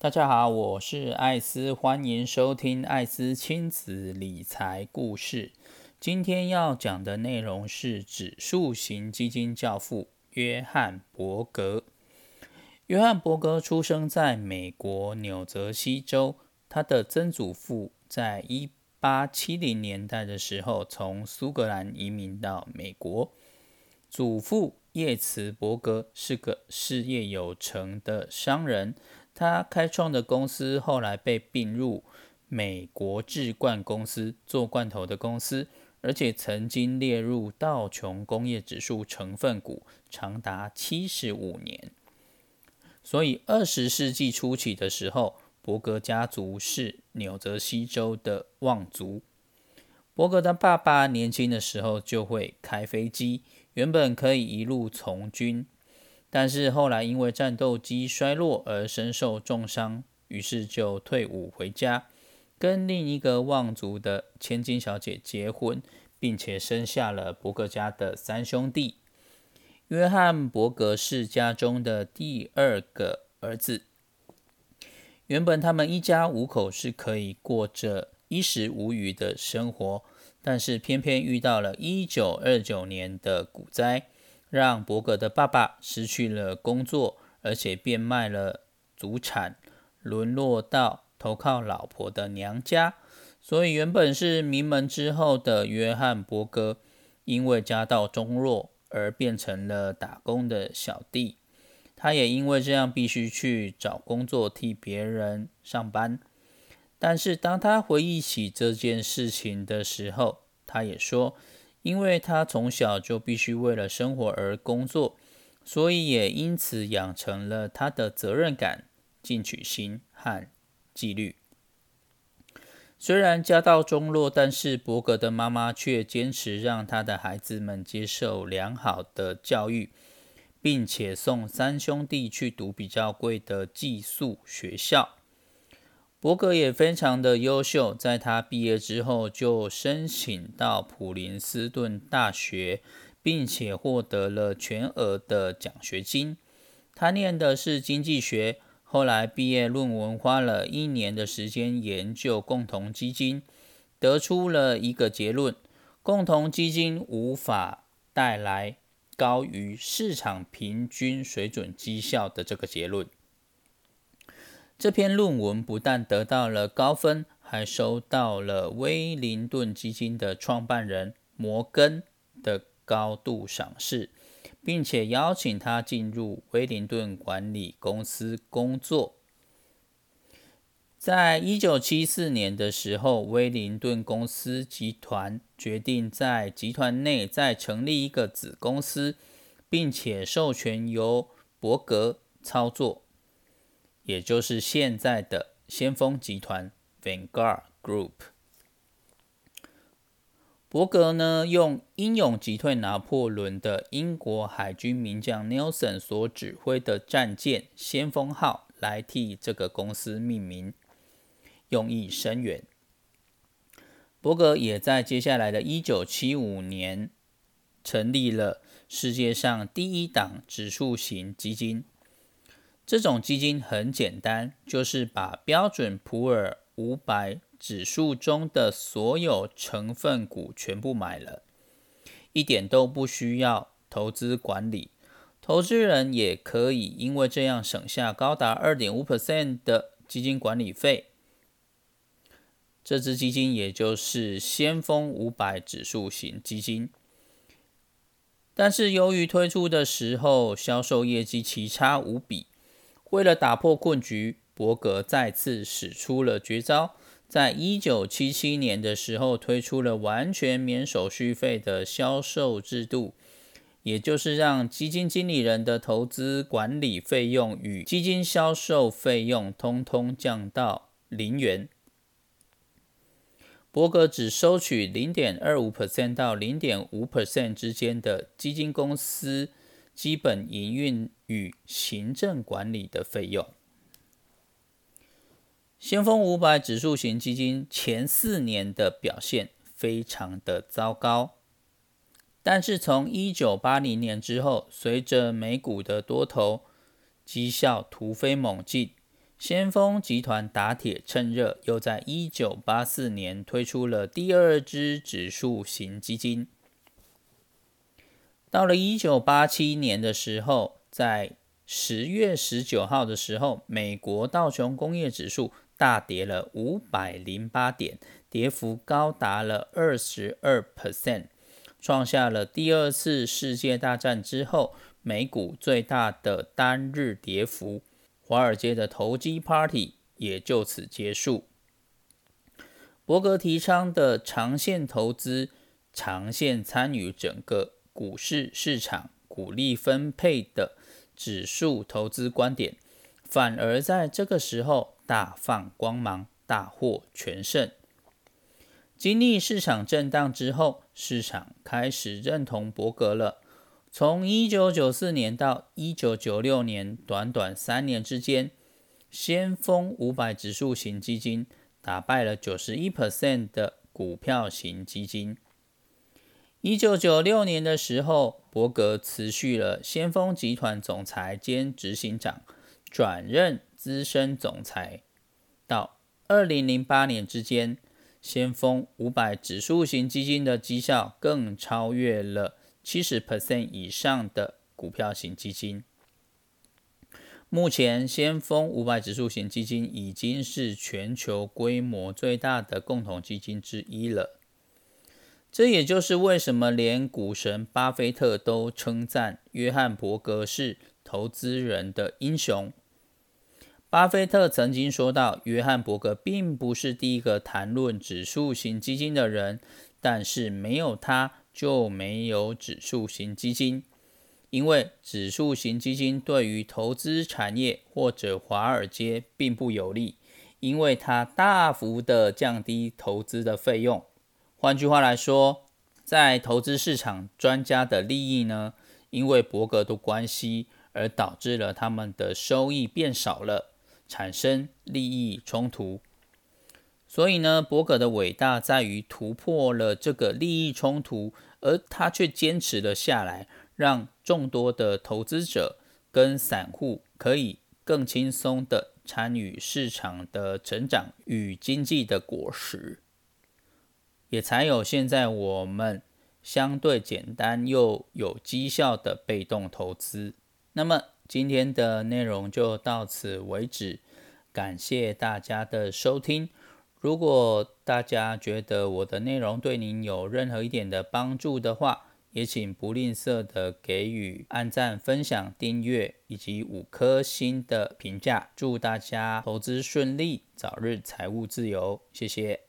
大家好，我是艾斯，欢迎收听艾斯亲子理财故事。今天要讲的内容是指数型基金教父约翰伯格。约翰伯格出生在美国纽泽西州，他的曾祖父在一八七零年代的时候从苏格兰移民到美国，祖父叶茨伯格是个事业有成的商人。他开创的公司后来被并入美国制罐公司，做罐头的公司，而且曾经列入道琼工业指数成分股长达七十五年。所以，二十世纪初期的时候，伯格家族是纽泽西州的望族。伯格的爸爸年轻的时候就会开飞机，原本可以一路从军。但是后来因为战斗机衰落而身受重伤，于是就退伍回家，跟另一个望族的千金小姐结婚，并且生下了伯格家的三兄弟。约翰·伯格是家中的第二个儿子。原本他们一家五口是可以过着衣食无余的生活，但是偏偏遇到了一九二九年的股灾。让伯格的爸爸失去了工作，而且变卖了祖产，沦落到投靠老婆的娘家。所以，原本是名门之后的约翰·伯格，因为家道中落而变成了打工的小弟。他也因为这样，必须去找工作替别人上班。但是，当他回忆起这件事情的时候，他也说。因为他从小就必须为了生活而工作，所以也因此养成了他的责任感、进取心和纪律。虽然家道中落，但是伯格的妈妈却坚持让他的孩子们接受良好的教育，并且送三兄弟去读比较贵的寄宿学校。伯格也非常的优秀，在他毕业之后就申请到普林斯顿大学，并且获得了全额的奖学金。他念的是经济学，后来毕业论文花了一年的时间研究共同基金，得出了一个结论：共同基金无法带来高于市场平均水准绩效的这个结论。这篇论文不但得到了高分，还收到了威灵顿基金的创办人摩根的高度赏识，并且邀请他进入威灵顿管理公司工作。在一九七四年的时候，威灵顿公司集团决定在集团内再成立一个子公司，并且授权由伯格操作。也就是现在的先锋集团 Vanguard Group。伯格呢，用英勇击退拿破仑的英国海军名将 Nelson 所指挥的战舰“先锋号”来替这个公司命名，用意深远。伯格也在接下来的一九七五年成立了世界上第一档指数型基金。这种基金很简单，就是把标准普尔五百指数中的所有成分股全部买了，一点都不需要投资管理，投资人也可以因为这样省下高达二点五 percent 的基金管理费。这支基金也就是先锋五百指数型基金，但是由于推出的时候销售业绩奇差无比。为了打破困局，伯格再次使出了绝招。在一九七七年的时候，推出了完全免手续费的销售制度，也就是让基金经理人的投资管理费用与基金销售费用通通降到零元。伯格只收取零点二五 percent 到零点五 percent 之间的基金公司。基本营运与行政管理的费用。先锋五百指数型基金前四年的表现非常的糟糕，但是从一九八零年之后，随着美股的多头绩效突飞猛进，先锋集团打铁趁热，又在一九八四年推出了第二支指数型基金。到了一九八七年的时候，在十月十九号的时候，美国道琼工业指数大跌了五百零八点，跌幅高达了二十二 percent，创下了第二次世界大战之后美股最大的单日跌幅。华尔街的投机 party 也就此结束。伯格提倡的长线投资、长线参与整个股市市场、股利分配的指数投资观点，反而在这个时候大放光芒，大获全胜。经历市场震荡之后，市场开始认同伯格了。从一九九四年到一九九六年，短短三年之间，先锋五百指数型基金打败了九十一 percent 的股票型基金。一九九六年的时候，伯格辞去了先锋集团总裁兼执行长，转任资深总裁。到二零零八年之间，先锋五百指数型基金的绩效更超越了。七十 percent 以上的股票型基金，目前先锋五百指数型基金已经是全球规模最大的共同基金之一了。这也就是为什么连股神巴菲特都称赞约翰伯格是投资人的英雄。巴菲特曾经说到，约翰伯格并不是第一个谈论指数型基金的人，但是没有他。就没有指数型基金，因为指数型基金对于投资产业或者华尔街并不有利，因为它大幅的降低投资的费用。换句话来说，在投资市场专家的利益呢，因为伯格的关系而导致了他们的收益变少了，产生利益冲突。所以呢，伯格的伟大在于突破了这个利益冲突。而他却坚持了下来，让众多的投资者跟散户可以更轻松的参与市场的成长与经济的果实，也才有现在我们相对简单又有绩效的被动投资。那么今天的内容就到此为止，感谢大家的收听。如果大家觉得我的内容对您有任何一点的帮助的话，也请不吝啬的给予按赞、分享、订阅以及五颗星的评价。祝大家投资顺利，早日财务自由！谢谢。